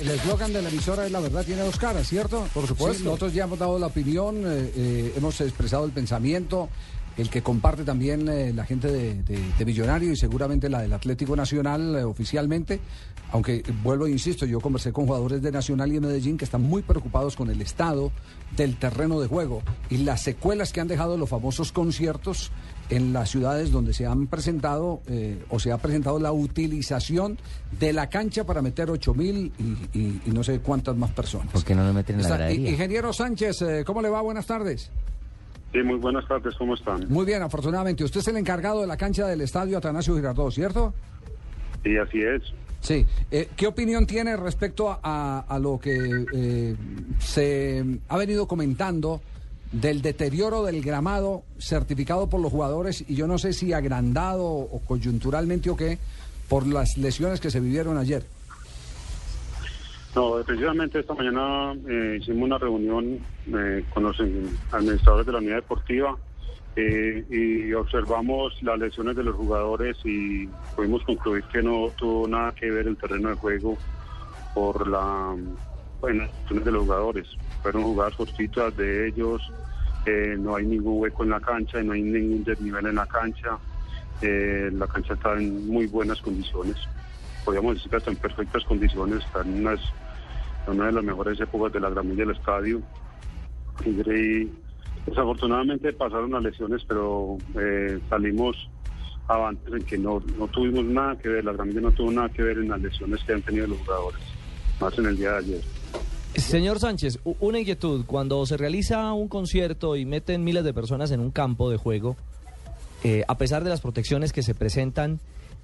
El eslogan de la emisora es la verdad tiene dos caras, ¿cierto? Por supuesto. Sí, nosotros ya hemos dado la opinión, eh, eh, hemos expresado el pensamiento, el que comparte también eh, la gente de, de, de, Millonario y seguramente la del Atlético Nacional eh, oficialmente. Aunque vuelvo e insisto, yo conversé con jugadores de Nacional y de Medellín que están muy preocupados con el estado del terreno de juego y las secuelas que han dejado los famosos conciertos en las ciudades donde se han presentado eh, o se ha presentado la utilización de la cancha para meter ocho mil y, y, y, no sé cuántas más personas. ¿Por qué no lo meten en la gradería? Ingeniero Sánchez, eh, ¿cómo le va? Buenas tardes. Sí, muy buenas tardes, ¿cómo están? Muy bien, afortunadamente. Usted es el encargado de la cancha del estadio Atanasio Girardot, ¿cierto? Sí, así es. Sí. Eh, ¿Qué opinión tiene respecto a, a lo que eh, se ha venido comentando del deterioro del gramado certificado por los jugadores y yo no sé si agrandado o coyunturalmente o qué por las lesiones que se vivieron ayer? No, precisamente esta mañana eh, hicimos una reunión eh, con los administradores de la unidad deportiva eh, y observamos las lesiones de los jugadores y pudimos concluir que no tuvo nada que ver el terreno de juego por la lesiones de los jugadores. Fueron jugadas cortitas de ellos, no hay ningún hueco en la cancha, no hay ningún desnivel en la cancha, la cancha está en muy buenas condiciones podríamos decir que está en perfectas condiciones, está en una de las mejores épocas de la gramilla del estadio. Y desafortunadamente pasaron las lesiones, pero eh, salimos avantes en que no, no tuvimos nada que ver, la gramilla no tuvo nada que ver en las lesiones que han tenido los jugadores, más en el día de ayer. Señor Sánchez, una inquietud, cuando se realiza un concierto y meten miles de personas en un campo de juego, eh, a pesar de las protecciones que se presentan,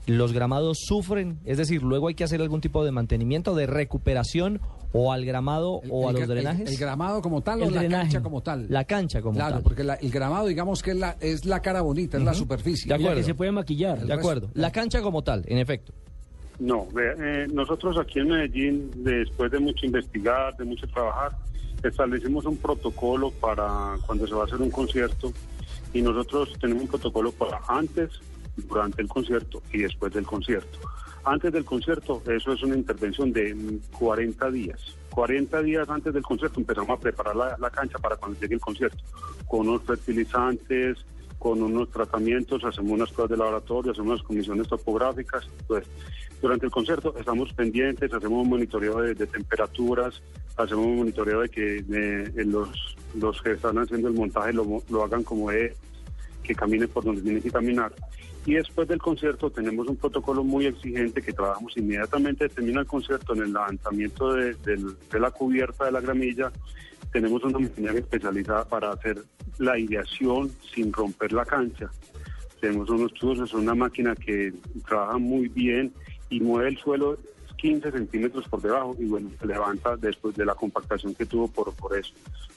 los gramados sufren, es decir, luego hay que hacer algún tipo de mantenimiento, de recuperación o al gramado el, o a los drenajes. El, el, gramado como tal el o drenaje. la cancha como tal. La cancha como claro, tal. Claro, porque la, el gramado digamos que es la, es la cara bonita, uh -huh. es la superficie. De acuerdo. que se puede maquillar. De acuerdo. La cancha como tal, en efecto. No, eh, nosotros aquí en Medellín, después de mucho investigar, de mucho trabajar, establecimos un protocolo para cuando se va a hacer un concierto y nosotros tenemos un protocolo para antes, durante el concierto y después del concierto. Antes del concierto, eso es una intervención de 40 días. 40 días antes del concierto empezamos a preparar la, la cancha para cuando llegue el concierto, con unos fertilizantes, con unos tratamientos, hacemos unas pruebas de laboratorio, hacemos unas comisiones topográficas. Pues, durante el concierto estamos pendientes, hacemos un monitoreo de, de temperaturas, hacemos un monitoreo de que de, los, los que están haciendo el montaje lo, lo hagan como es, que caminen por donde tienen que caminar. Y después del concierto tenemos un protocolo muy exigente que trabajamos inmediatamente, termina el concierto en el levantamiento de, de la cubierta de la gramilla. Tenemos una maquinaria especializada para hacer la aireación sin romper la cancha. Tenemos unos tubos, es una máquina que trabaja muy bien y mueve el suelo 15 centímetros por debajo y bueno, se levanta después de la compactación que tuvo por, por eso.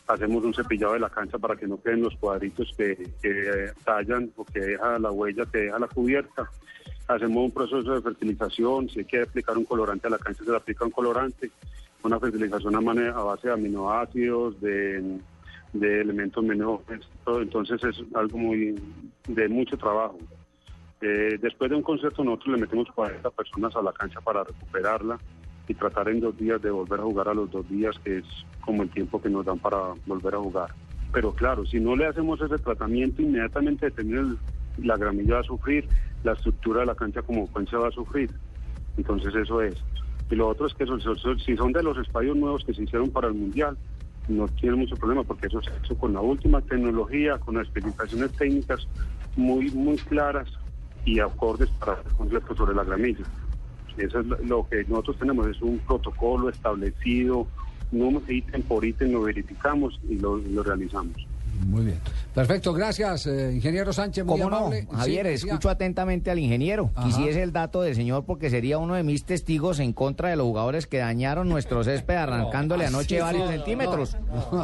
Hacemos un cepillado de la cancha para que no queden los cuadritos que, que tallan o que deja la huella, que deja la cubierta. Hacemos un proceso de fertilización, si hay que aplicar un colorante a la cancha se le aplica un colorante, una fertilización a, base de aminoácidos, de, de elementos menores, entonces es algo muy de mucho trabajo. Eh, después de un concierto nosotros le metemos 40 personas a la cancha para recuperarla y tratar en dos días de volver a jugar a los dos días, que es como el tiempo que nos dan para volver a jugar. Pero claro, si no le hacemos ese tratamiento, inmediatamente termina la gramilla va a sufrir, la estructura de la cancha como cancha va a sufrir. Entonces eso es. Y lo otro es que eso, si son de los estadios nuevos que se hicieron para el Mundial, no tiene mucho problema porque eso se hecho con la última tecnología, con las especificaciones técnicas muy, muy claras y acordes para conciertos sobre la gramilla. Eso es lo que nosotros tenemos, es un protocolo establecido, no ítem por ítem lo verificamos y lo realizamos. Muy bien. Perfecto, gracias, eh, ingeniero Sánchez. Muy ¿Cómo no? Javier, Sí, escucho atentamente al ingeniero. Ajá. Quisiese el dato del señor porque sería uno de mis testigos en contra de los jugadores que dañaron nuestro césped arrancándole anoche varios centímetros.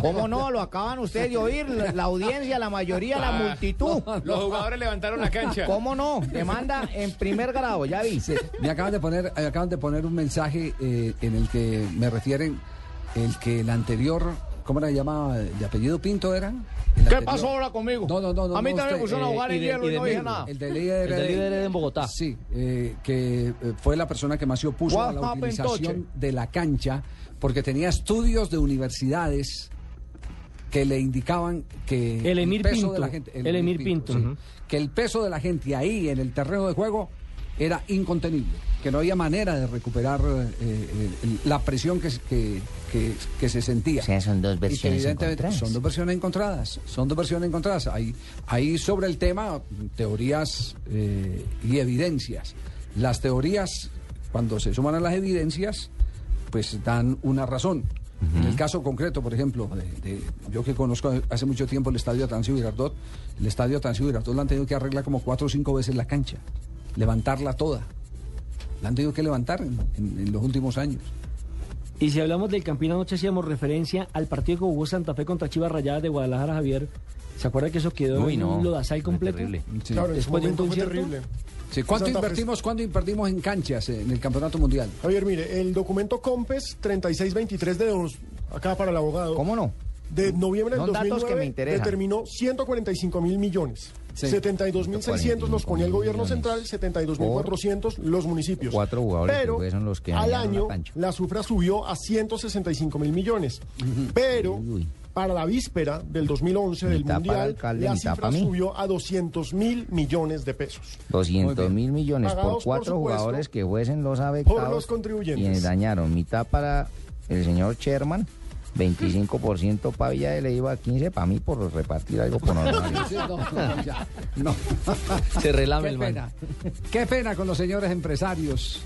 ¿Cómo no? Lo acaban ustedes de oír, la, la audiencia, la mayoría, la multitud. Los jugadores levantaron la cancha. ¿Cómo no? Demanda en primer grado, ya vi. Sí, me acaban de poner, me acaban de poner un mensaje eh, en el que me refieren el que el anterior, ¿cómo era? llama? ¿De apellido Pinto era? ¿Qué anterior- pasó ahora conmigo? No, no, no, no. A mí no, también me pusieron a eh, jugar y en hielo y y de no dije nada. El de líder, El de líder en Bogotá. Sí, eh, que eh, fue la persona que más se opuso What a la utilización de la cancha porque tenía estudios de universidades que le indicaban que El Emir peso Pinto, de la gente, el Emir Pinto. sí, que el peso de la gente ahí en el terreno de juego era incontenible, que no había manera de recuperar eh, eh, la presión que, se- que, que- que se sentía. O sea, son dos versiones encontradas. Son dos versiones encontradas. Son dos versiones encontradas. Hay, hay sobre el tema teorías eh, y evidencias. Las teorías, cuando se suman a las evidencias, pues dan una razón. En el caso concreto, por ejemplo, de, de- yo que conozco hace mucho tiempo el estadio Atancio Girardot, el estadio Atancio Girardot lo han tenido que arreglar como cuatro o cinco veces la cancha, levantarla toda. La han tenido que levantar en- en- en los últimos años. Y si hablamos del Campín anoche hacíamos referencia al partido que jugó Santa Fe contra Chivas Rayadas de Guadalajara, Javier. ¿Se acuerda que eso quedó Uy, en un lodazal completo? terrible. Sí. Claro, Después de un concierto. terrible. Sí, ¿Cuánto invertimos, cuánto invertimos en canchas en el campeonato mundial? Javier, mire, el documento COMPES 3623 de dos, acá para el abogado. ¿Cómo no? De noviembre del Son datos 2009 que me interesan. determinó 145 mil millones. Sí. 72.600 los ponía el gobierno central, 72.400 los municipios. Cuatro jugadores que Pero fueron los que al la año cancha. la cifra subió a 165 mil millones. Pero Uy. para la víspera del 2011 del Mundial, alcalde, la cifra subió a 200 mil millones de pesos. 200 mil millones por Pagados, por cuatro supuesto, jugadores que fuesen los afectados. por los contribuyentes. Quienes dañaron mitad para el señor Sherman, 25% para Villa de Leiva, 15 para mí por repartir algo por normal. Sí, no, no. Se relame Qué el man. pena. Qué pena con los señores empresarios